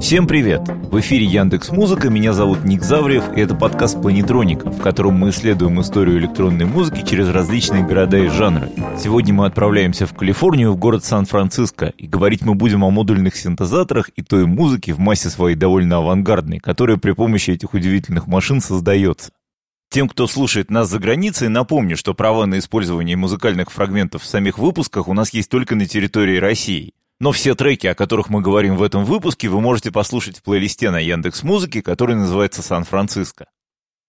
Всем привет! В эфире Яндекс Музыка, меня зовут Ник Завриев, и это подкаст «Планетроника», в котором мы исследуем историю электронной музыки через различные города и жанры. Сегодня мы отправляемся в Калифорнию, в город Сан-Франциско, и говорить мы будем о модульных синтезаторах и той музыке в массе своей довольно авангардной, которая при помощи этих удивительных машин создается. Тем, кто слушает нас за границей, напомню, что права на использование музыкальных фрагментов в самих выпусках у нас есть только на территории России. Но все треки, о которых мы говорим в этом выпуске, вы можете послушать в плейлисте на Яндекс Музыке, который называется «Сан-Франциско».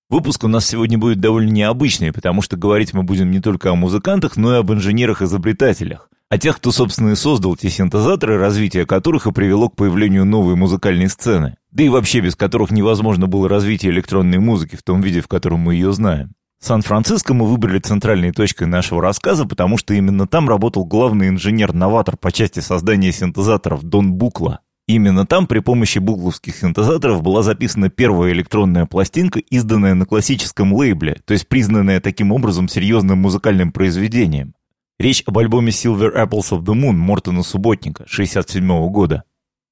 Выпуск у нас сегодня будет довольно необычный, потому что говорить мы будем не только о музыкантах, но и об инженерах-изобретателях. О тех, кто, собственно, и создал те синтезаторы, развитие которых и привело к появлению новой музыкальной сцены. Да и вообще без которых невозможно было развитие электронной музыки в том виде, в котором мы ее знаем. Сан-Франциско мы выбрали центральной точкой нашего рассказа, потому что именно там работал главный инженер-новатор по части создания синтезаторов Дон Букла. Именно там при помощи букловских синтезаторов была записана первая электронная пластинка, изданная на классическом лейбле, то есть признанная таким образом серьезным музыкальным произведением. Речь об альбоме Silver Apples of the Moon Мортона Субботника 67 года.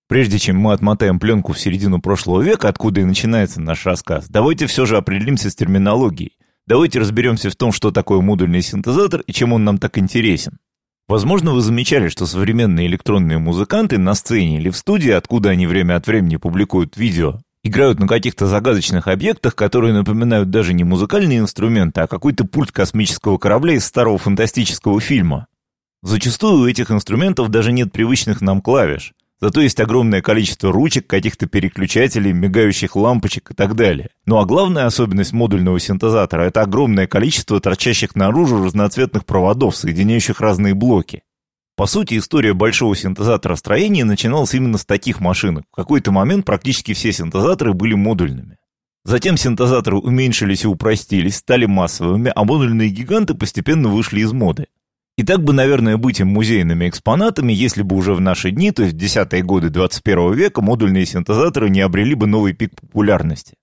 Прежде чем мы отмотаем пленку в середину прошлого века, откуда и начинается наш рассказ, давайте все же определимся с терминологией. Давайте разберемся в том, что такое модульный синтезатор и чем он нам так интересен. Возможно, вы замечали, что современные электронные музыканты на сцене или в студии, откуда они время от времени публикуют видео, играют на каких-то загадочных объектах, которые напоминают даже не музыкальные инструменты, а какой-то пульт космического корабля из старого фантастического фильма. Зачастую у этих инструментов даже нет привычных нам клавиш. Зато есть огромное количество ручек, каких-то переключателей, мигающих лампочек и так далее. Ну а главная особенность модульного синтезатора – это огромное количество торчащих наружу разноцветных проводов, соединяющих разные блоки. По сути, история большого синтезатора строения начиналась именно с таких машинок. В какой-то момент практически все синтезаторы были модульными. Затем синтезаторы уменьшились и упростились, стали массовыми, а модульные гиганты постепенно вышли из моды. И так бы, наверное, быть им музейными экспонатами, если бы уже в наши дни, то есть в десятые годы 21 века, модульные синтезаторы не обрели бы новый пик популярности.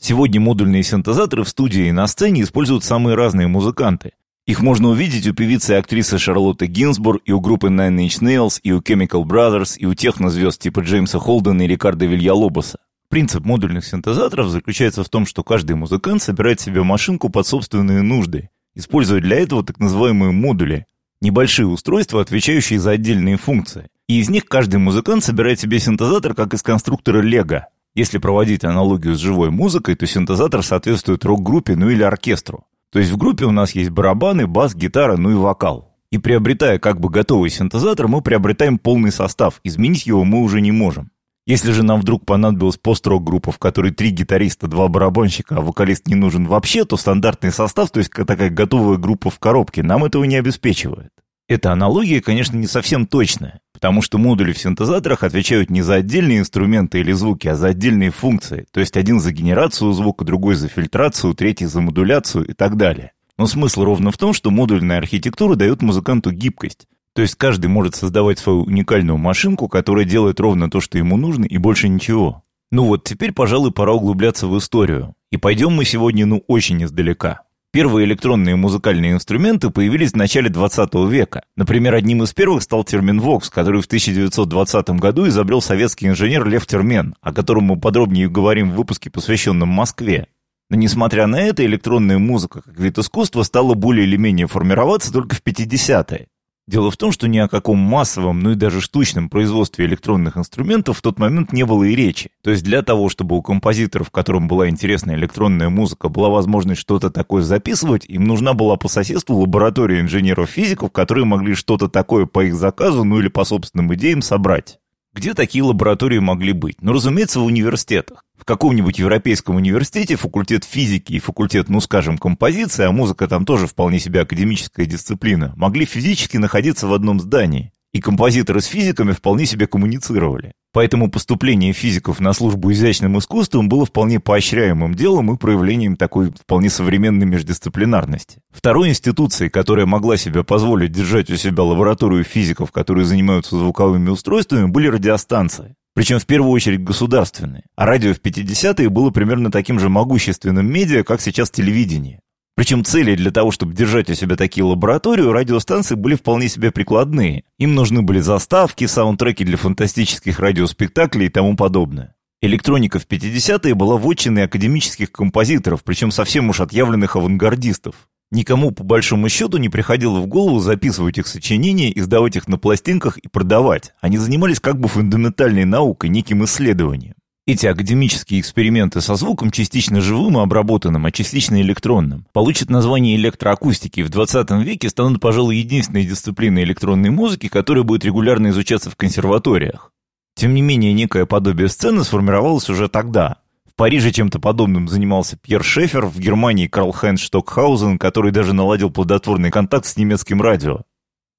Сегодня модульные синтезаторы в студии и на сцене используют самые разные музыканты. Их можно увидеть у певицы и актрисы Шарлотты Гинзбург, и у группы Nine Inch Nails, и у Chemical Brothers, и у технозвезд типа Джеймса Холдена и Рикардо Вильялобоса. Принцип модульных синтезаторов заключается в том, что каждый музыкант собирает себе машинку под собственные нужды, используя для этого так называемые модули, Небольшие устройства, отвечающие за отдельные функции. И из них каждый музыкант собирает себе синтезатор, как из конструктора Лего. Если проводить аналогию с живой музыкой, то синтезатор соответствует рок-группе, ну или оркестру. То есть в группе у нас есть барабаны, бас, гитара, ну и вокал. И приобретая как бы готовый синтезатор, мы приобретаем полный состав, изменить его мы уже не можем. Если же нам вдруг понадобилась пост-рок-группа, в которой три гитариста, два барабанщика, а вокалист не нужен вообще, то стандартный состав, то есть такая готовая группа в коробке, нам этого не обеспечивает. Эта аналогия, конечно, не совсем точная, потому что модули в синтезаторах отвечают не за отдельные инструменты или звуки, а за отдельные функции, то есть один за генерацию звука, другой за фильтрацию, третий за модуляцию и так далее. Но смысл ровно в том, что модульная архитектура дает музыканту гибкость, то есть каждый может создавать свою уникальную машинку, которая делает ровно то, что ему нужно, и больше ничего. Ну вот, теперь, пожалуй, пора углубляться в историю. И пойдем мы сегодня, ну, очень издалека. Первые электронные музыкальные инструменты появились в начале 20 века. Например, одним из первых стал термин «вокс», который в 1920 году изобрел советский инженер Лев Термен, о котором мы подробнее говорим в выпуске, посвященном Москве. Но несмотря на это, электронная музыка как вид искусства стала более или менее формироваться только в 50-е. Дело в том, что ни о каком массовом, ну и даже штучном производстве электронных инструментов в тот момент не было и речи. То есть для того, чтобы у композиторов, которым была интересна электронная музыка, была возможность что-то такое записывать, им нужна была по соседству лаборатория инженеров-физиков, которые могли что-то такое по их заказу, ну или по собственным идеям собрать. Где такие лаборатории могли быть? Ну, разумеется, в университетах. В каком-нибудь европейском университете факультет физики и факультет, ну, скажем, композиции, а музыка там тоже вполне себе академическая дисциплина, могли физически находиться в одном здании и композиторы с физиками вполне себе коммуницировали. Поэтому поступление физиков на службу изящным искусством было вполне поощряемым делом и проявлением такой вполне современной междисциплинарности. Второй институцией, которая могла себе позволить держать у себя лабораторию физиков, которые занимаются звуковыми устройствами, были радиостанции. Причем в первую очередь государственные. А радио в 50-е было примерно таким же могущественным медиа, как сейчас телевидение. Причем цели для того, чтобы держать у себя такие лаборатории, у радиостанций были вполне себе прикладные. Им нужны были заставки, саундтреки для фантастических радиоспектаклей и тому подобное. Электроника в 50-е была вотчиной академических композиторов, причем совсем уж отъявленных авангардистов. Никому, по большому счету, не приходило в голову записывать их сочинения, издавать их на пластинках и продавать. Они занимались как бы фундаментальной наукой, неким исследованием. Эти академические эксперименты со звуком, частично живым и обработанным, а частично электронным, получат название электроакустики и в 20 веке станут, пожалуй, единственной дисциплиной электронной музыки, которая будет регулярно изучаться в консерваториях. Тем не менее, некое подобие сцены сформировалось уже тогда. В Париже чем-то подобным занимался Пьер Шефер, в Германии Карл Хайнц Штокхаузен, который даже наладил плодотворный контакт с немецким радио.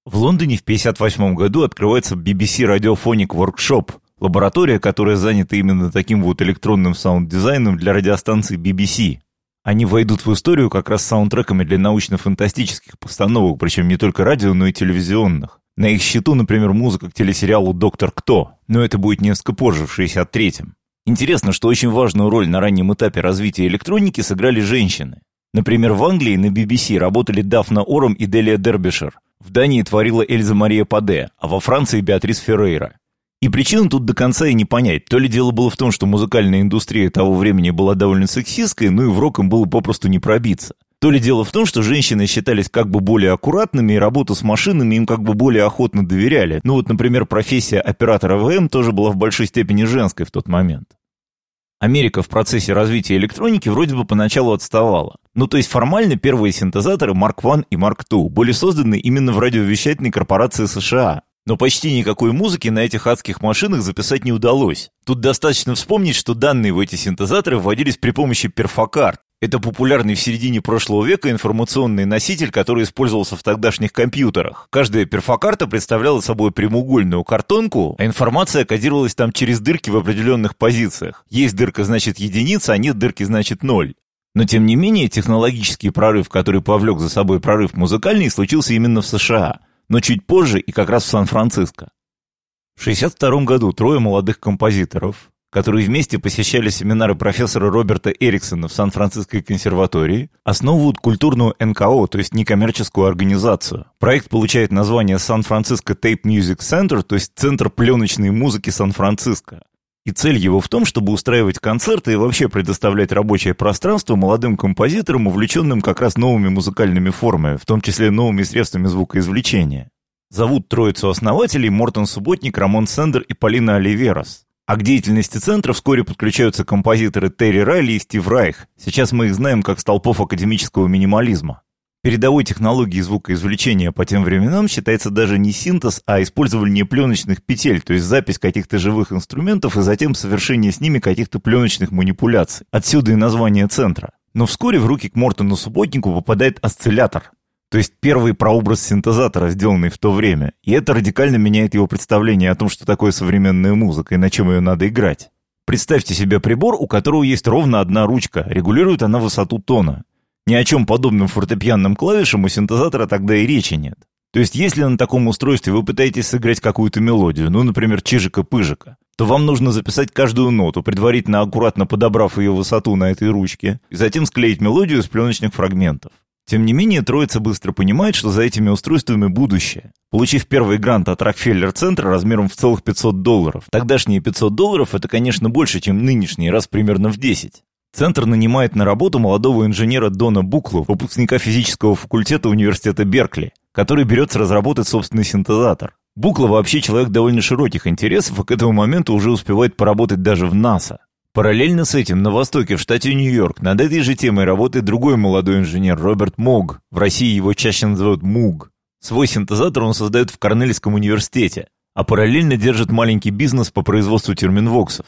В Лондоне в 1958 году открывается BBC Radiophonic Workshop – Лаборатория, которая занята именно таким вот электронным саунд-дизайном для радиостанции BBC. Они войдут в историю как раз саундтреками для научно-фантастических постановок, причем не только радио, но и телевизионных. На их счету, например, музыка к телесериалу «Доктор Кто», но это будет несколько позже, в 63-м. Интересно, что очень важную роль на раннем этапе развития электроники сыграли женщины. Например, в Англии на BBC работали Дафна Ором и Делия Дербишер. В Дании творила Эльза Мария Паде, а во Франции Беатрис Феррейра. И причину тут до конца и не понять. То ли дело было в том, что музыкальная индустрия того времени была довольно сексистской, ну и в рок им было попросту не пробиться. То ли дело в том, что женщины считались как бы более аккуратными, и работу с машинами им как бы более охотно доверяли. Ну вот, например, профессия оператора ВМ тоже была в большой степени женской в тот момент. Америка в процессе развития электроники вроде бы поначалу отставала. Ну то есть формально первые синтезаторы Mark I и Mark II были созданы именно в радиовещательной корпорации США, но почти никакой музыки на этих адских машинах записать не удалось. Тут достаточно вспомнить, что данные в эти синтезаторы вводились при помощи перфокарт. Это популярный в середине прошлого века информационный носитель, который использовался в тогдашних компьютерах. Каждая перфокарта представляла собой прямоугольную картонку, а информация кодировалась там через дырки в определенных позициях. Есть дырка значит единица, а нет дырки значит ноль. Но тем не менее, технологический прорыв, который повлек за собой прорыв музыкальный, случился именно в США но чуть позже и как раз в Сан-Франциско. В 1962 году трое молодых композиторов, которые вместе посещали семинары профессора Роберта Эриксона в Сан-Франциской консерватории, основывают культурную НКО, то есть некоммерческую организацию. Проект получает название Сан-Франциско Tape Music Center, то есть Центр пленочной музыки Сан-Франциско. И цель его в том, чтобы устраивать концерты и вообще предоставлять рабочее пространство молодым композиторам, увлеченным как раз новыми музыкальными формами, в том числе новыми средствами звукоизвлечения. Зовут троицу основателей Мортон Субботник, Рамон Сендер и Полина Оливерас. А к деятельности центра вскоре подключаются композиторы Терри Райли и Стив Райх. Сейчас мы их знаем как столпов академического минимализма. Передовой технологией звукоизвлечения по тем временам считается даже не синтез, а использование пленочных петель, то есть запись каких-то живых инструментов и затем совершение с ними каких-то пленочных манипуляций. Отсюда и название центра. Но вскоре в руки к Мортону Субботнику попадает осциллятор, то есть первый прообраз синтезатора, сделанный в то время. И это радикально меняет его представление о том, что такое современная музыка и на чем ее надо играть. Представьте себе прибор, у которого есть ровно одна ручка, регулирует она высоту тона. Ни о чем подобном фортепианным клавишам у синтезатора тогда и речи нет. То есть, если на таком устройстве вы пытаетесь сыграть какую-то мелодию, ну, например, чижика-пыжика, то вам нужно записать каждую ноту, предварительно аккуратно подобрав ее высоту на этой ручке, и затем склеить мелодию из пленочных фрагментов. Тем не менее, троица быстро понимает, что за этими устройствами будущее. Получив первый грант от Рокфеллер-центра размером в целых 500 долларов. Тогдашние 500 долларов это, конечно, больше, чем нынешние, раз примерно в 10. Центр нанимает на работу молодого инженера Дона Буклу, выпускника физического факультета университета Беркли, который берется разработать собственный синтезатор. Букла вообще человек довольно широких интересов, и к этому моменту уже успевает поработать даже в НАСА. Параллельно с этим на востоке, в штате Нью-Йорк, над этой же темой работает другой молодой инженер Роберт Мог. В России его чаще называют Муг. Свой синтезатор он создает в Корнельском университете, а параллельно держит маленький бизнес по производству терминвоксов.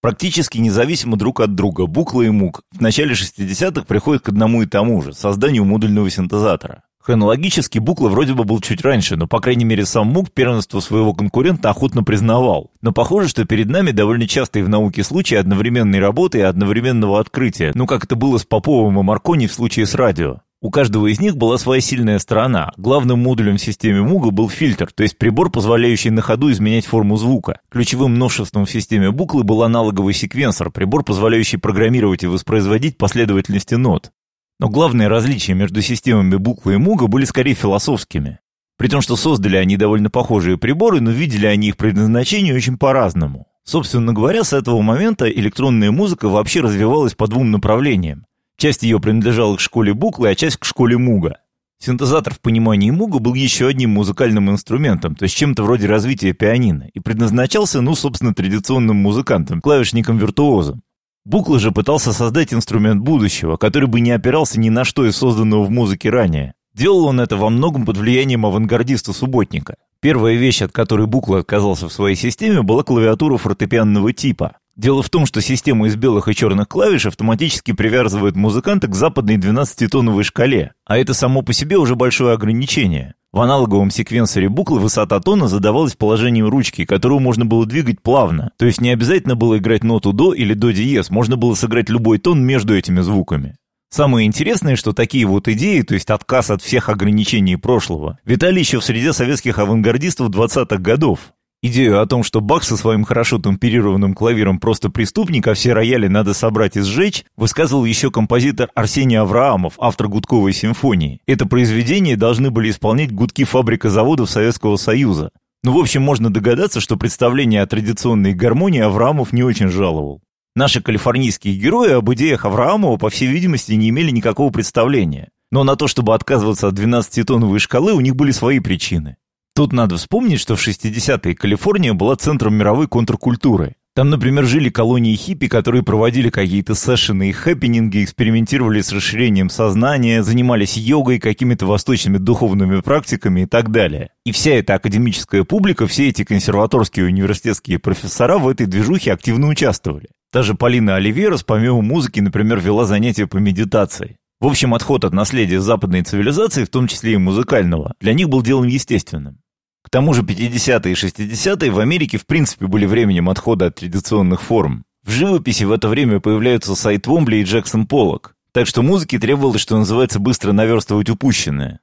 Практически независимо друг от друга, Букла и Мук в начале 60-х приходят к одному и тому же – созданию модульного синтезатора. Хронологически Букла вроде бы был чуть раньше, но, по крайней мере, сам Мук первенство своего конкурента охотно признавал. Но похоже, что перед нами довольно частые в науке случаи одновременной работы и одновременного открытия, ну как это было с Поповым и Маркони в случае с радио. У каждого из них была своя сильная сторона. Главным модулем в системе Муга был фильтр, то есть прибор, позволяющий на ходу изменять форму звука. Ключевым новшеством в системе Буклы был аналоговый секвенсор, прибор, позволяющий программировать и воспроизводить последовательности нот. Но главные различия между системами Букла и Муга были скорее философскими. При том, что создали они довольно похожие приборы, но видели они их предназначение очень по-разному. Собственно говоря, с этого момента электронная музыка вообще развивалась по двум направлениям. Часть ее принадлежала к школе Буклы, а часть к школе Муга. Синтезатор в понимании Муга был еще одним музыкальным инструментом, то есть чем-то вроде развития пианино, и предназначался, ну, собственно, традиционным музыкантам, клавишникам-виртуозам. Букла же пытался создать инструмент будущего, который бы не опирался ни на что из созданного в музыке ранее. Делал он это во многом под влиянием авангардиста-субботника. Первая вещь, от которой Букла отказался в своей системе, была клавиатура фортепианного типа. Дело в том, что система из белых и черных клавиш автоматически привязывает музыканта к западной 12-тоновой шкале, а это само по себе уже большое ограничение. В аналоговом секвенсоре буклы высота тона задавалась положением ручки, которую можно было двигать плавно, то есть не обязательно было играть ноту до или до диез, можно было сыграть любой тон между этими звуками. Самое интересное, что такие вот идеи, то есть отказ от всех ограничений прошлого, витали еще в среде советских авангардистов 20-х годов. Идею о том, что Бах со своим хорошо темперированным клавиром просто преступник, а все рояли надо собрать и сжечь, высказывал еще композитор Арсений Авраамов, автор «Гудковой симфонии». Это произведение должны были исполнять гудки фабрика заводов Советского Союза. Ну, в общем, можно догадаться, что представление о традиционной гармонии Авраамов не очень жаловал. Наши калифорнийские герои об идеях Авраамова, по всей видимости, не имели никакого представления. Но на то, чтобы отказываться от 12-тоновой шкалы, у них были свои причины. Тут надо вспомнить, что в 60-е Калифорния была центром мировой контркультуры. Там, например, жили колонии хиппи, которые проводили какие-то сессионы и хэппининги, экспериментировали с расширением сознания, занимались йогой, какими-то восточными духовными практиками и так далее. И вся эта академическая публика, все эти консерваторские университетские профессора в этой движухе активно участвовали. Даже Полина Оливерас, помимо музыки, например, вела занятия по медитации. В общем, отход от наследия западной цивилизации, в том числе и музыкального, для них был делом естественным. К тому же 50-е и 60-е в Америке в принципе были временем отхода от традиционных форм. В живописи в это время появляются Сайт Вомбли и Джексон Поллок, так что музыке требовалось, что называется, быстро наверстывать упущенное.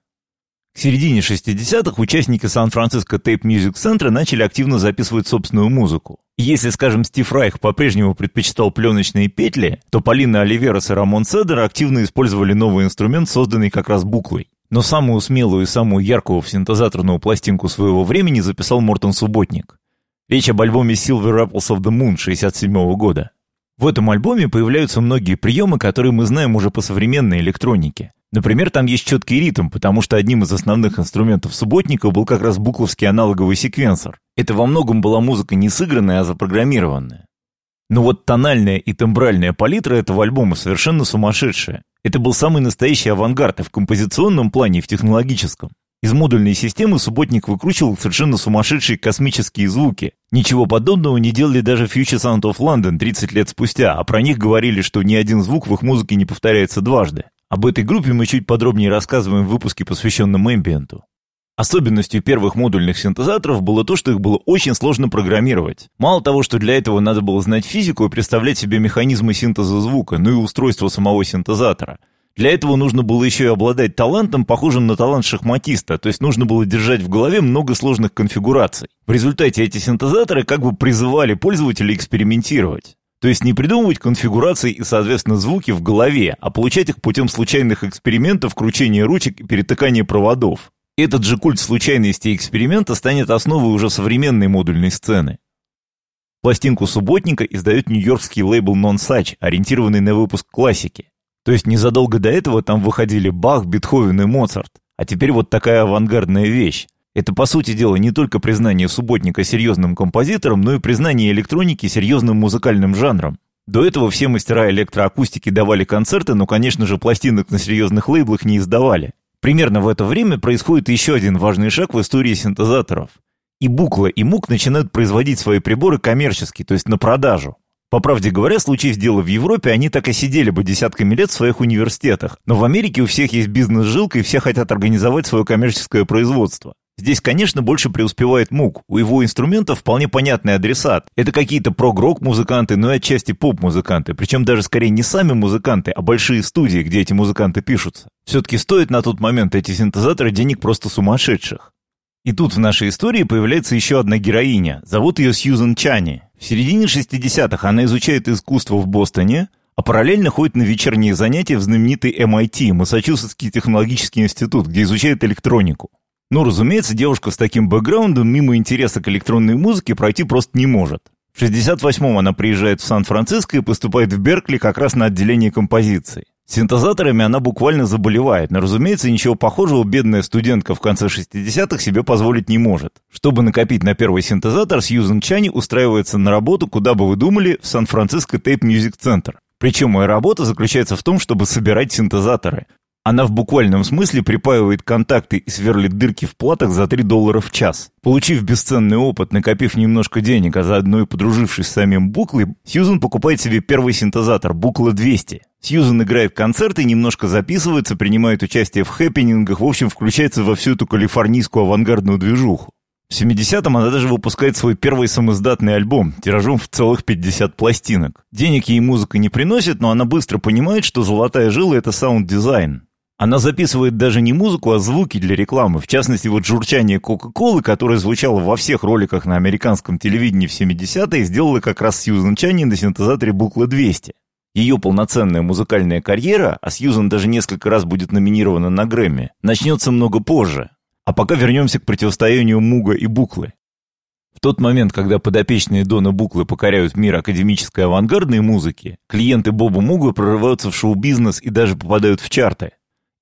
К середине 60-х участники Сан-Франциско Tape Music Center начали активно записывать собственную музыку. Если, скажем, Стив Райх по-прежнему предпочитал пленочные петли, то Полина Оливерас и Рамон Седер активно использовали новый инструмент, созданный как раз буклой. Но самую смелую и самую яркую в синтезаторную пластинку своего времени записал Мортон Субботник. Речь об альбоме Silver Apples of the Moon 67 года. В этом альбоме появляются многие приемы, которые мы знаем уже по современной электронике. Например, там есть четкий ритм, потому что одним из основных инструментов субботника был как раз букловский аналоговый секвенсор. Это во многом была музыка не сыгранная, а запрограммированная. Но вот тональная и тембральная палитра этого альбома совершенно сумасшедшая. Это был самый настоящий авангард и в композиционном плане, и в технологическом. Из модульной системы субботник выкручивал совершенно сумасшедшие космические звуки. Ничего подобного не делали даже Future Sound of London 30 лет спустя, а про них говорили, что ни один звук в их музыке не повторяется дважды. Об этой группе мы чуть подробнее рассказываем в выпуске, посвященном эмбиенту. Особенностью первых модульных синтезаторов было то, что их было очень сложно программировать. Мало того, что для этого надо было знать физику и представлять себе механизмы синтеза звука, ну и устройство самого синтезатора. Для этого нужно было еще и обладать талантом, похожим на талант шахматиста, то есть нужно было держать в голове много сложных конфигураций. В результате эти синтезаторы как бы призывали пользователей экспериментировать. То есть не придумывать конфигурации и, соответственно, звуки в голове, а получать их путем случайных экспериментов, кручения ручек и перетыкания проводов. Этот же культ случайности эксперимента станет основой уже современной модульной сцены. Пластинку субботника издает нью-йоркский лейбл Non-Such, ориентированный на выпуск классики. То есть незадолго до этого там выходили Бах, Бетховен и Моцарт. А теперь вот такая авангардная вещь. Это, по сути дела, не только признание субботника серьезным композитором, но и признание электроники серьезным музыкальным жанром. До этого все мастера электроакустики давали концерты, но, конечно же, пластинок на серьезных лейблах не издавали. Примерно в это время происходит еще один важный шаг в истории синтезаторов. И Букла, и Мук начинают производить свои приборы коммерчески, то есть на продажу. По правде говоря, случись дело в Европе, они так и сидели бы десятками лет в своих университетах. Но в Америке у всех есть бизнес-жилка, и все хотят организовать свое коммерческое производство. Здесь, конечно, больше преуспевает МУК. У его инструментов вполне понятный адресат. Это какие-то прог-рок музыканты, но и отчасти поп-музыканты. Причем даже скорее не сами музыканты, а большие студии, где эти музыканты пишутся. Все-таки стоят на тот момент эти синтезаторы денег просто сумасшедших. И тут в нашей истории появляется еще одна героиня. Зовут ее Сьюзен Чани. В середине 60-х она изучает искусство в Бостоне, а параллельно ходит на вечерние занятия в знаменитый MIT, Массачусетский технологический институт, где изучает электронику. Ну, разумеется, девушка с таким бэкграундом мимо интереса к электронной музыке пройти просто не может. В 68-м она приезжает в Сан-Франциско и поступает в Беркли как раз на отделение композиции. Синтезаторами она буквально заболевает, но, разумеется, ничего похожего бедная студентка в конце 60-х себе позволить не может. Чтобы накопить на первый синтезатор, Сьюзен Чани устраивается на работу, куда бы вы думали, в Сан-Франциско Tape Music Center. Причем моя работа заключается в том, чтобы собирать синтезаторы. Она в буквальном смысле припаивает контакты и сверлит дырки в платах за 3 доллара в час. Получив бесценный опыт, накопив немножко денег, а заодно и подружившись с самим Буклой, Сьюзен покупает себе первый синтезатор Buchla 200. Сьюзен играет концерты, немножко записывается, принимает участие в хэппенингах, в общем, включается во всю эту калифорнийскую авангардную движуху. В 70-м она даже выпускает свой первый самоиздатный альбом, тиражом в целых 50 пластинок. Денег ей музыка не приносит, но она быстро понимает, что золотая жила — это саунд-дизайн. Она записывает даже не музыку, а звуки для рекламы. В частности, вот журчание Кока-Колы, которое звучало во всех роликах на американском телевидении в 70-е, сделала как раз Сьюзен Чанни на синтезаторе Букла 200. Ее полноценная музыкальная карьера, а Сьюзен даже несколько раз будет номинирована на Грэмми, начнется много позже. А пока вернемся к противостоянию Муга и Буклы. В тот момент, когда подопечные Дона Буклы покоряют мир академической авангардной музыки, клиенты Боба Муга прорываются в шоу-бизнес и даже попадают в чарты.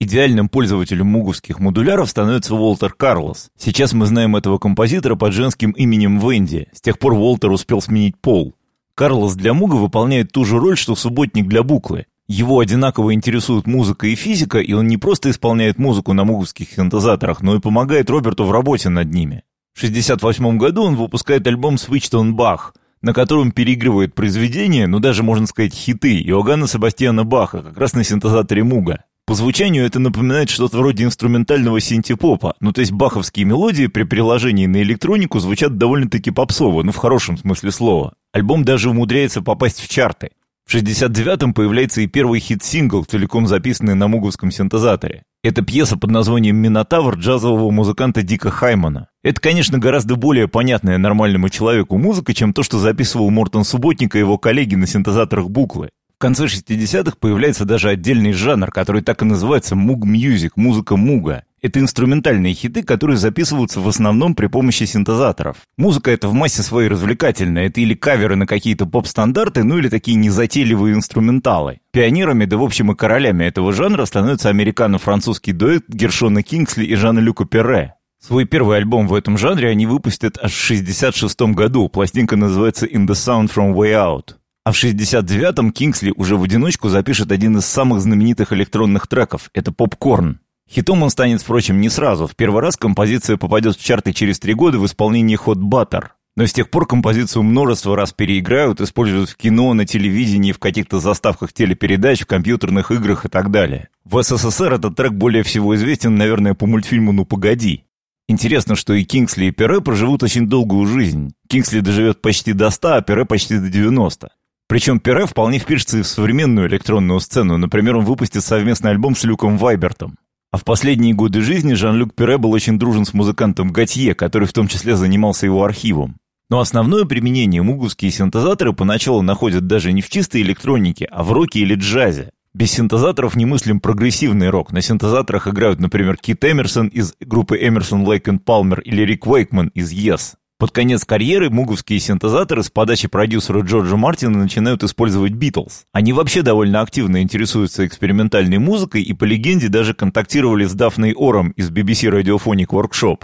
Идеальным пользователем муговских модуляров становится Уолтер Карлос. Сейчас мы знаем этого композитора под женским именем Венди. С тех пор Уолтер успел сменить пол. Карлос для Муга выполняет ту же роль, что субботник для Буклы. Его одинаково интересует музыка и физика, и он не просто исполняет музыку на муговских синтезаторах, но и помогает Роберту в работе над ними. В 1968 году он выпускает альбом «Switched on Bach», на котором переигрывает произведения, ну даже, можно сказать, хиты Иоганна Себастьяна Баха, как раз на синтезаторе Муга. По звучанию это напоминает что-то вроде инструментального синтепопа, ну то есть баховские мелодии при переложении на электронику звучат довольно-таки попсово, ну в хорошем смысле слова. Альбом даже умудряется попасть в чарты. В 69-м появляется и первый хит-сингл, целиком записанный на муговском синтезаторе. Это пьеса под названием «Минотавр» джазового музыканта Дика Хаймана. Это, конечно, гораздо более понятная нормальному человеку музыка, чем то, что записывал Мортон Субботник и его коллеги на синтезаторах буклы. Конце 60-х появляется даже отдельный жанр, который так и называется «муг-мьюзик», музыка муга. Это инструментальные хиты, которые записываются в основном при помощи синтезаторов. Музыка это в массе своей развлекательная. Это или каверы на какие-то поп-стандарты, ну или такие незатейливые инструменталы. Пионерами, да в общем и королями этого жанра становится американо-французский дуэт Гершона Кингсли и Жана Люка Перре. Свой первый альбом в этом жанре они выпустят аж в 66 году. Пластинка называется «In the Sound from Way Out». А в 69-м Кингсли уже в одиночку запишет один из самых знаменитых электронных треков. Это «Попкорн». Хитом он станет, впрочем, не сразу. В первый раз композиция попадет в чарты через три года в исполнении Hot Butter. Но с тех пор композицию множество раз переиграют, используют в кино, на телевидении, в каких-то заставках телепередач, в компьютерных играх и так далее. В СССР этот трек более всего известен, наверное, по мультфильму «Ну погоди». Интересно, что и Кингсли, и Пере проживут очень долгую жизнь. Кингсли доживет почти до 100, а Пере почти до 90. Причем Пере вполне впишется и в современную электронную сцену. Например, он выпустит совместный альбом с Люком Вайбертом. А в последние годы жизни Жан-Люк Пере был очень дружен с музыкантом Готье, который в том числе занимался его архивом. Но основное применение муговские синтезаторы поначалу находят даже не в чистой электронике, а в роке или джазе. Без синтезаторов не мыслим прогрессивный рок. На синтезаторах играют, например, Кит Эмерсон из группы Эмерсон, Лейк и Палмер или Рик Уэйкман из Yes. Под конец карьеры муговские синтезаторы с подачи продюсера Джорджа Мартина начинают использовать Битлз. Они вообще довольно активно интересуются экспериментальной музыкой и, по легенде, даже контактировали с Дафной Ором из BBC Radiophonic Workshop.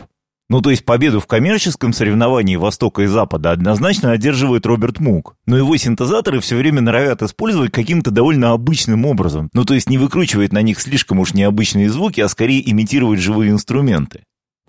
Ну, то есть победу в коммерческом соревновании Востока и Запада однозначно одерживает Роберт Мук. Но его синтезаторы все время норовят использовать каким-то довольно обычным образом. Ну, то есть не выкручивать на них слишком уж необычные звуки, а скорее имитировать живые инструменты.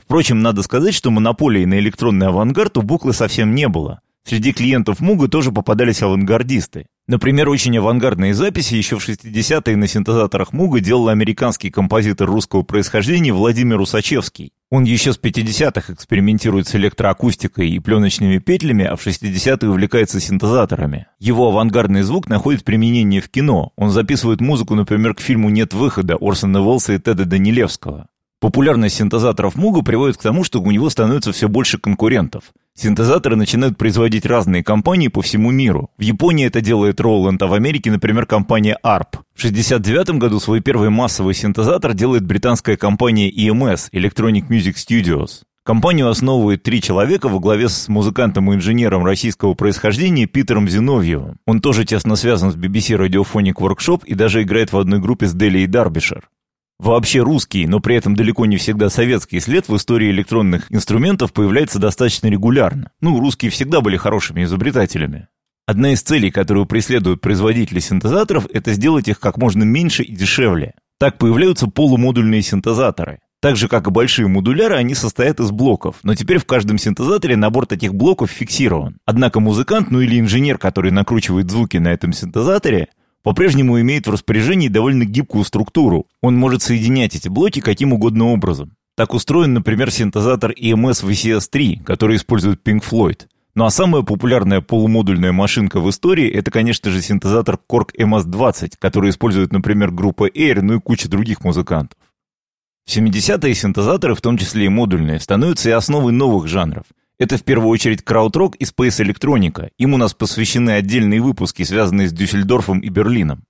Впрочем, надо сказать, что монополии на электронный авангард у Буклы совсем не было. Среди клиентов Муга тоже попадались авангардисты. Например, очень авангардные записи еще в 60-е на синтезаторах Муга делал американский композитор русского происхождения Владимир Усачевский. Он еще с 50-х экспериментирует с электроакустикой и пленочными петлями, а в 60-е увлекается синтезаторами. Его авангардный звук находит применение в кино. Он записывает музыку, например, к фильму «Нет выхода» Орсона Уэллса и Теда Данилевского. Популярность синтезаторов Муга приводит к тому, что у него становится все больше конкурентов. Синтезаторы начинают производить разные компании по всему миру. В Японии это делает Roland, а в Америке, например, компания ARP. В 1969 году свой первый массовый синтезатор делает британская компания EMS – Electronic Music Studios. Компанию основывает три человека во главе с музыкантом и инженером российского происхождения Питером Зиновьевым. Он тоже тесно связан с BBC Radiophonic Workshop и даже играет в одной группе с Дели и Дарбишер. Вообще русский, но при этом далеко не всегда советский след в истории электронных инструментов появляется достаточно регулярно. Ну, русские всегда были хорошими изобретателями. Одна из целей, которую преследуют производители синтезаторов, это сделать их как можно меньше и дешевле. Так появляются полумодульные синтезаторы. Так же, как и большие модуляры, они состоят из блоков, но теперь в каждом синтезаторе набор таких блоков фиксирован. Однако музыкант, ну или инженер, который накручивает звуки на этом синтезаторе, по-прежнему имеет в распоряжении довольно гибкую структуру. Он может соединять эти блоки каким угодно образом. Так устроен, например, синтезатор EMS VCS-3, который использует Pink Floyd. Ну а самая популярная полумодульная машинка в истории это, конечно же, синтезатор Korg MS-20, который использует, например, группа Air, ну и куча других музыкантов. В 70-е синтезаторы, в том числе и модульные, становятся и основой новых жанров. Это в первую очередь краудрок и спейс-электроника. Им у нас посвящены отдельные выпуски, связанные с Дюссельдорфом и Берлином.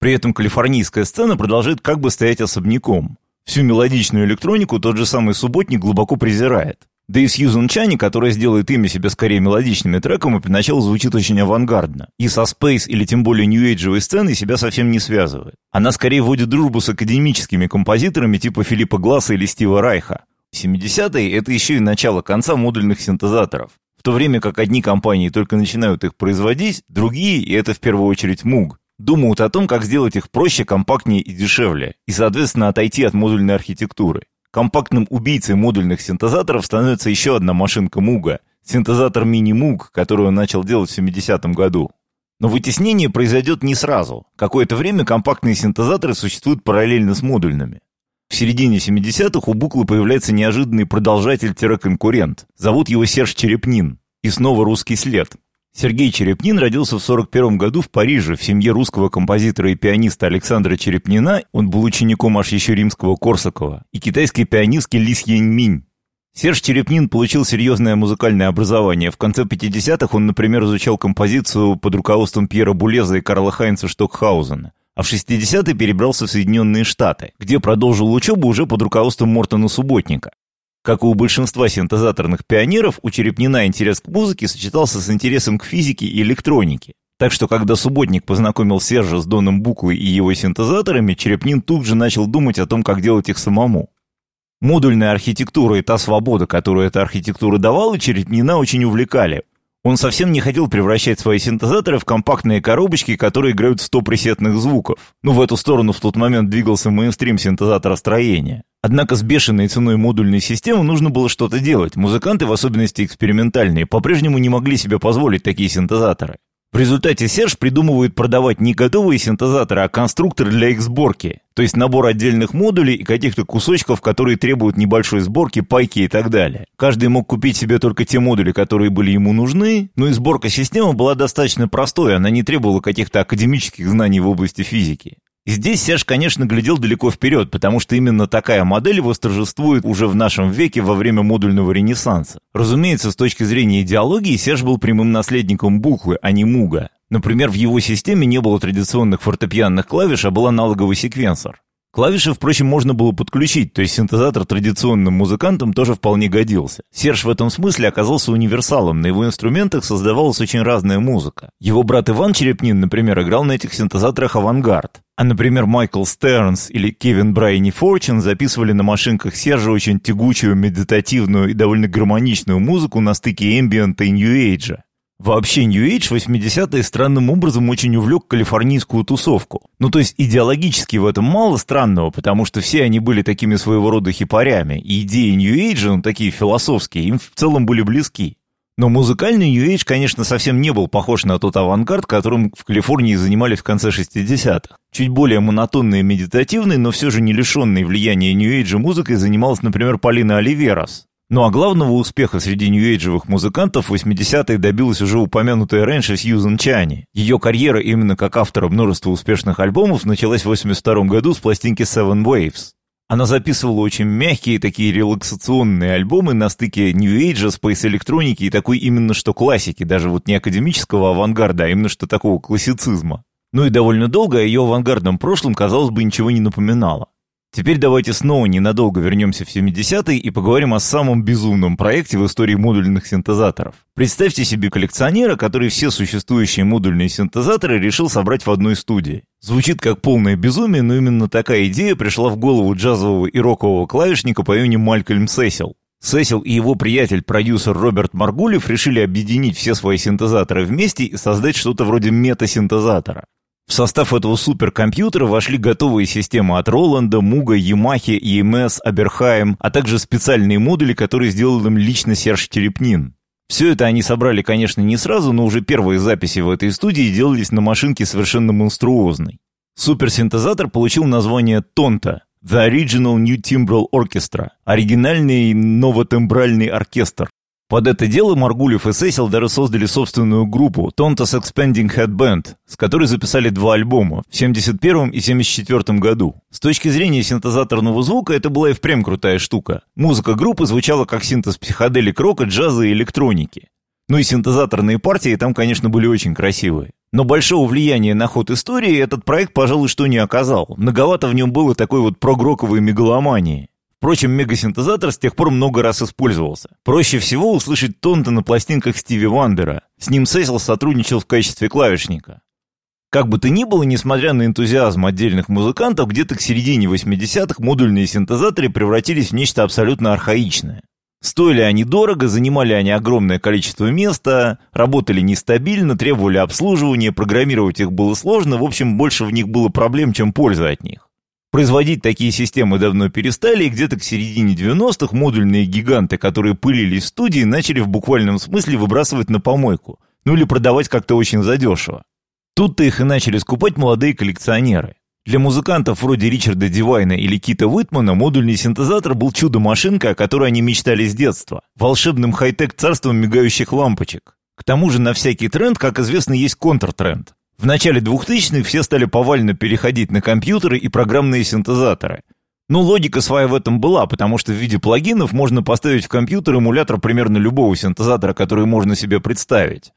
При этом калифорнийская сцена продолжает как бы стоять особняком. Всю мелодичную электронику тот же самый субботник глубоко презирает. Да и Сьюзан Чани, которая сделает имя себе скорее мелодичными треками, поначалу звучит очень авангардно. И со спейс или тем более нью-эйджевой сценой себя совсем не связывает. Она скорее вводит дружбу с академическими композиторами типа Филиппа Гласса или Стива Райха. 70-е — это еще и начало конца модульных синтезаторов. В то время как одни компании только начинают их производить, другие, и это в первую очередь Moog, думают о том, как сделать их проще, компактнее и дешевле, и, соответственно, отойти от модульной архитектуры. Компактным убийцей модульных синтезаторов становится еще одна машинка Муга — синтезатор Moog, который он начал делать в 70-м году. Но вытеснение произойдет не сразу. Какое-то время компактные синтезаторы существуют параллельно с модульными. В середине 70-х у Буклы появляется неожиданный продолжатель-конкурент. Зовут его Серж Черепнин. И снова русский след. Сергей Черепнин родился в 41 году в Париже в семье русского композитора и пианиста Александра Черепнина, он был учеником аж еще римского Корсакова, и китайской пианистки Ли Сьяньминь. Серж Черепнин получил серьезное музыкальное образование. В конце 50-х он, например, изучал композицию под руководством Пьера Булеза и Карла Хайнца Штокхаузена а в 60-е перебрался в Соединенные Штаты, где продолжил учебу уже под руководством Мортона Субботника. Как и у большинства синтезаторных пионеров, у Черепнина интерес к музыке сочетался с интересом к физике и электронике. Так что, когда Субботник познакомил Сержа с Доном Буклой и его синтезаторами, Черепнин тут же начал думать о том, как делать их самому. Модульная архитектура и та свобода, которую эта архитектура давала, Черепнина очень увлекали. Он совсем не хотел превращать свои синтезаторы в компактные коробочки, которые играют 100 пресетных звуков. Ну, в эту сторону в тот момент двигался мейнстрим синтезаторостроения. Однако с бешеной ценой модульной системы нужно было что-то делать. Музыканты, в особенности экспериментальные, по-прежнему не могли себе позволить такие синтезаторы. В результате Серж придумывает продавать не готовые синтезаторы, а конструктор для их сборки. То есть набор отдельных модулей и каких-то кусочков, которые требуют небольшой сборки, пайки и так далее. Каждый мог купить себе только те модули, которые были ему нужны, но и сборка системы была достаточно простой, она не требовала каких-то академических знаний в области физики. Здесь Серж, конечно, глядел далеко вперед, потому что именно такая модель восторжествует уже в нашем веке во время модульного ренессанса. Разумеется, с точки зрения идеологии, Серж был прямым наследником Бухлы, а не Муга. Например, в его системе не было традиционных фортепианных клавиш, а был аналоговый секвенсор. Клавиши, впрочем, можно было подключить, то есть синтезатор традиционным музыкантам тоже вполне годился. Серж в этом смысле оказался универсалом, на его инструментах создавалась очень разная музыка. Его брат Иван Черепнин, например, играл на этих синтезаторах авангард. А, например, Майкл Стернс или Кевин Брайни Форчин записывали на машинках Сержа очень тягучую, медитативную и довольно гармоничную музыку на стыке эмбиента и нью-эйджа. Вообще New Age 80-е странным образом очень увлек калифорнийскую тусовку. Ну то есть идеологически в этом мало странного, потому что все они были такими своего рода хипарями, и идеи New Age, ну такие философские, им в целом были близки. Но музыкальный New Age, конечно, совсем не был похож на тот авангард, которым в Калифорнии занимались в конце 60-х. Чуть более монотонный и медитативный, но все же не лишенный влияния New Age музыкой занималась, например, Полина Оливерас. Ну а главного успеха среди нью-эйджевых музыкантов в 80-е добилась уже упомянутая раньше Сьюзан Чани. Ее карьера именно как автора множества успешных альбомов началась в 82 году с пластинки Seven Waves. Она записывала очень мягкие такие релаксационные альбомы на стыке New Age, Space электроники и такой именно что классики, даже вот не академического авангарда, а именно что такого классицизма. Ну и довольно долго о ее авангардном прошлом, казалось бы, ничего не напоминало. Теперь давайте снова ненадолго вернемся в 70-е и поговорим о самом безумном проекте в истории модульных синтезаторов. Представьте себе коллекционера, который все существующие модульные синтезаторы решил собрать в одной студии. Звучит как полное безумие, но именно такая идея пришла в голову джазового и рокового клавишника по имени Малькольм Сесил. Сесил и его приятель-продюсер Роберт Маргулев решили объединить все свои синтезаторы вместе и создать что-то вроде мета-синтезатора. В состав этого суперкомпьютера вошли готовые системы от Роланда, Муга, Ямахи, EMS, Аберхайм, а также специальные модули, которые сделал им лично Серж Черепнин. Все это они собрали, конечно, не сразу, но уже первые записи в этой студии делались на машинке совершенно монструозной. Суперсинтезатор получил название «Тонта» – The Original New Timbral Orchestra – оригинальный новотембральный оркестр. Под это дело Маргулев и Сесил даже создали собственную группу Tontos Expanding Head Band, с которой записали два альбома в 71 и 74 году. С точки зрения синтезаторного звука это была и впрямь крутая штука. Музыка группы звучала как синтез психоделик рока, джаза и электроники. Ну и синтезаторные партии там, конечно, были очень красивые. Но большого влияния на ход истории этот проект, пожалуй, что не оказал. Многовато в нем было такой вот прогроковой мегаломании. Впрочем, мегасинтезатор с тех пор много раз использовался. Проще всего услышать тонто на пластинках Стиви Вандера. С ним Сесил сотрудничал в качестве клавишника. Как бы то ни было, несмотря на энтузиазм отдельных музыкантов, где-то к середине 80-х модульные синтезаторы превратились в нечто абсолютно архаичное. Стоили они дорого, занимали они огромное количество места, работали нестабильно, требовали обслуживания, программировать их было сложно, в общем, больше в них было проблем, чем пользы от них. Производить такие системы давно перестали, и где-то к середине 90-х модульные гиганты, которые пылились в студии, начали в буквальном смысле выбрасывать на помойку, ну или продавать как-то очень задешево. Тут-то их и начали скупать молодые коллекционеры. Для музыкантов вроде Ричарда Дивайна или Кита Уитмана модульный синтезатор был чудо-машинка, о которой они мечтали с детства, волшебным хай-тек царством мигающих лампочек. К тому же на всякий тренд, как известно, есть контртренд. В начале 2000-х все стали повально переходить на компьютеры и программные синтезаторы. Ну, логика своя в этом была, потому что в виде плагинов можно поставить в компьютер эмулятор примерно любого синтезатора, который можно себе представить.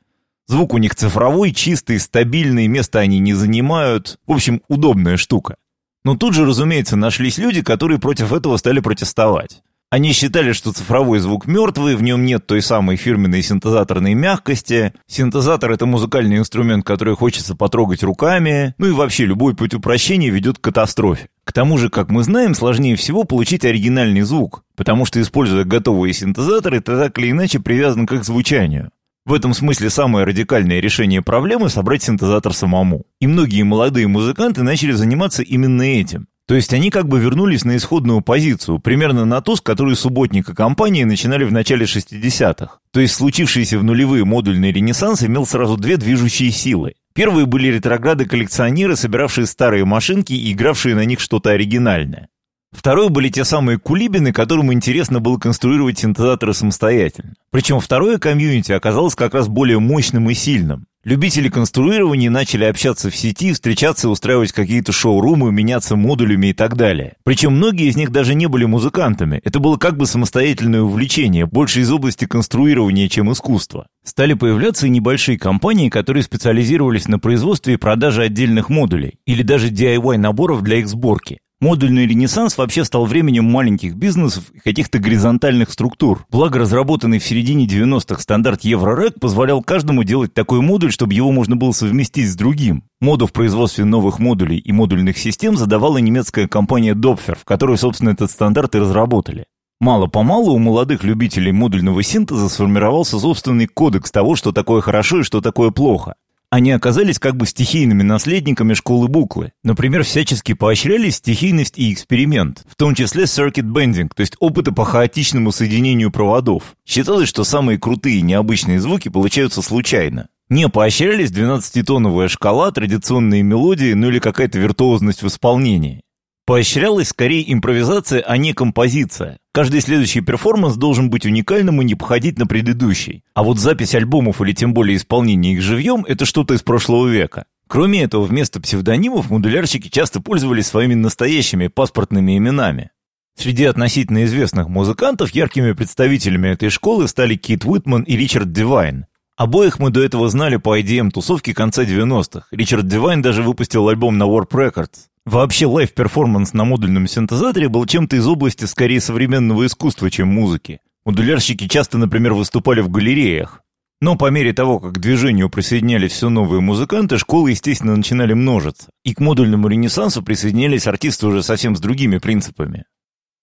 Звук у них цифровой, чистый, стабильный, места они не занимают. В общем, удобная штука. Но тут же, разумеется, нашлись люди, которые против этого стали протестовать. Они считали, что цифровой звук мертвый, в нем нет той самой фирменной синтезаторной мягкости. Синтезатор — это музыкальный инструмент, который хочется потрогать руками. Ну и вообще, любой путь упрощения ведет к катастрофе. К тому же, как мы знаем, сложнее всего получить оригинальный звук, потому что, используя готовые синтезаторы, ты так или иначе привязан к их звучанию. В этом смысле самое радикальное решение проблемы — собрать синтезатор самому. И многие молодые музыканты начали заниматься именно этим. То есть они как бы вернулись на исходную позицию, примерно на ту, с которой субботник и компании начинали в начале 60-х. То есть случившийся в нулевые модульный ренессанс имел сразу две движущие силы. Первые были ретрограды-коллекционеры, собиравшие старые машинки и игравшие на них что-то оригинальное. Второй были те самые кулибины, которым интересно было конструировать синтезаторы самостоятельно. Причем второе комьюнити оказалось как раз более мощным и сильным. Любители конструирования начали общаться в сети, встречаться, устраивать какие-то шоурумы, меняться модулями и так далее. Причем многие из них даже не были музыкантами. Это было как бы самостоятельное увлечение, больше из области конструирования, чем искусства. Стали появляться и небольшие компании, которые специализировались на производстве и продаже отдельных модулей, или даже DIY-наборов для их сборки. Модульный ренессанс вообще стал временем маленьких бизнесов и каких-то горизонтальных структур. Благо, разработанный в середине 90-х стандарт Еврорек позволял каждому делать такой модуль, чтобы его можно было совместить с другим. Моду в производстве новых модулей и модульных систем задавала немецкая компания Dopfer, в которой, собственно, этот стандарт и разработали. Мало-помалу у молодых любителей модульного синтеза сформировался собственный кодекс того, что такое хорошо и что такое плохо. Они оказались как бы стихийными наследниками школы буклы. Например, всячески поощряли стихийность и эксперимент, в том числе circuit bending, то есть опыты по хаотичному соединению проводов. Считалось, что самые крутые необычные звуки получаются случайно. Не поощрялись 12-тоновая шкала, традиционные мелодии, ну или какая-то виртуозность в исполнении. Поощрялась скорее импровизация, а не композиция. Каждый следующий перформанс должен быть уникальным и не походить на предыдущий. А вот запись альбомов или тем более исполнение их живьем – это что-то из прошлого века. Кроме этого, вместо псевдонимов модулярщики часто пользовались своими настоящими паспортными именами. Среди относительно известных музыкантов яркими представителями этой школы стали Кит Уитман и Ричард Дивайн. Обоих мы до этого знали по IDM-тусовке конца 90-х. Ричард Дивайн даже выпустил альбом на Warp Records. Вообще live-перформанс на модульном синтезаторе был чем-то из области скорее современного искусства, чем музыки. Модулярщики часто, например, выступали в галереях. Но по мере того, как к движению присоединялись все новые музыканты, школы, естественно, начинали множиться. И к модульному ренессансу присоединялись артисты уже совсем с другими принципами.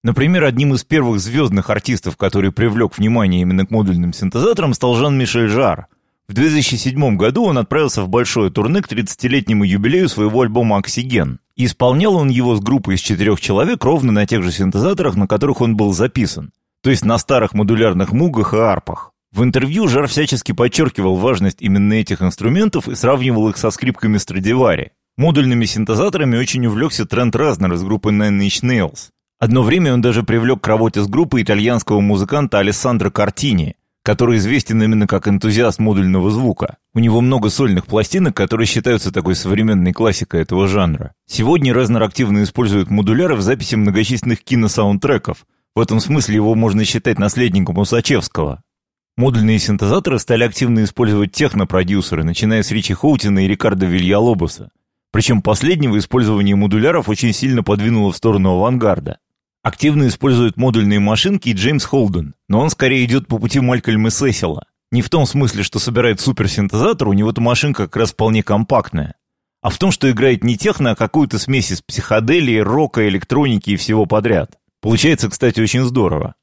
Например, одним из первых звездных артистов, который привлек внимание именно к модульным синтезаторам, стал Жан-Мишель Жар. В 2007 году он отправился в большое турне к 30-летнему юбилею своего альбома «Оксиген». Исполнял он его с группой из четырех человек ровно на тех же синтезаторах, на которых он был записан. То есть на старых модулярных мугах и арпах. В интервью Жар всячески подчеркивал важность именно этих инструментов и сравнивал их со скрипками Страдивари. Модульными синтезаторами очень увлекся Трент Резнер из группы Nine Inch Nails. Одно время он даже привлек к работе с группой итальянского музыканта Алессандро Картини, который известен именно как энтузиаст модульного звука. У него много сольных пластинок, которые считаются такой современной классикой этого жанра. Сегодня Резнер активно использует модуляры в записи многочисленных киносаундтреков. В этом смысле его можно считать наследником Усачевского. Модульные синтезаторы стали активно использовать технопродюсеры, начиная с Ричи Хоутина и Рикардо Вильялобоса. Причем последнего использование модуляров очень сильно подвинуло в сторону авангарда. Активно использует модульные машинки и Джеймс Холден, но он скорее идет по пути Малькольма Сесила. Не в том смысле, что собирает суперсинтезатор, у него эта машинка как раз вполне компактная, а в том, что играет не техно, а какую-то смесь из психоделии, рока, электроники и всего подряд. Получается, кстати, очень здорово.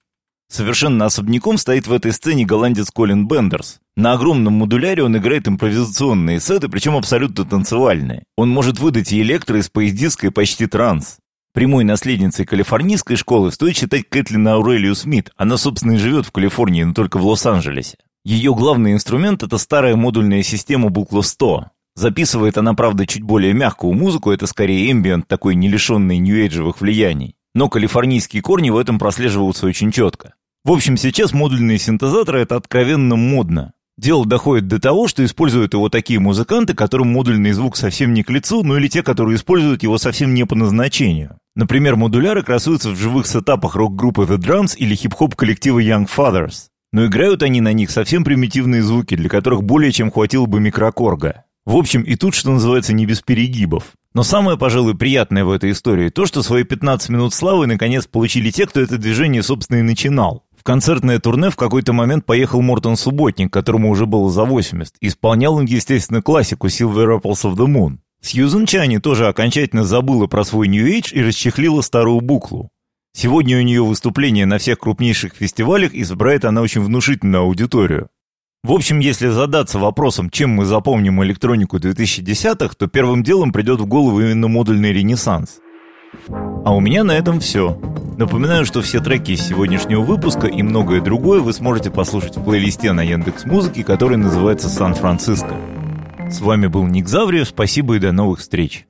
Совершенно особняком стоит в этой сцене голландец Колин Бендерс. На огромном модуляре он играет импровизационные сеты, причем абсолютно танцевальные. Он может выдать и электро, и спейсдиско, и почти транс. Прямой наследницей калифорнийской школы стоит считать Кэтлин Аурелию Смит. Она, собственно, и живет в Калифорнии, но только в Лос-Анджелесе. Ее главный инструмент — это старая модульная система букла 100. Записывает она, правда, чуть более мягкую музыку, это скорее эмбиент, такой не лишенный нью-эйджевых влияний. Но калифорнийские корни в этом прослеживаются очень четко. В общем, сейчас модульные синтезаторы — это откровенно модно. Дело доходит до того, что используют его такие музыканты, которым модульный звук совсем не к лицу, ну или те, которые используют его совсем не по назначению. Например, модуляры красуются в живых сетапах рок-группы The Drums или хип-хоп коллектива Young Fathers. Но играют они на них совсем примитивные звуки, для которых более чем хватило бы микрокорга. В общем, и тут, что называется, не без перегибов. Но самое, пожалуй, приятное в этой истории то, что свои 15 минут славы наконец получили те, кто это движение, собственно, и начинал. В концертное турне в какой-то момент поехал Мортон Субботник, которому уже было за 80. Исполнял он, естественно, классику Silver Apples of the Moon. Сьюзен Чани тоже окончательно забыла про свой New Age и расчехлила старую буклу. Сегодня у нее выступление на всех крупнейших фестивалях и собирает она очень внушительную аудиторию. В общем, если задаться вопросом, чем мы запомним электронику 2010-х, то первым делом придет в голову именно модульный ренессанс. А у меня на этом все. Напоминаю, что все треки из сегодняшнего выпуска и многое другое вы сможете послушать в плейлисте на Яндекс Музыке, который называется «Сан-Франциско». С вами был Ник Завриев, спасибо и до новых встреч.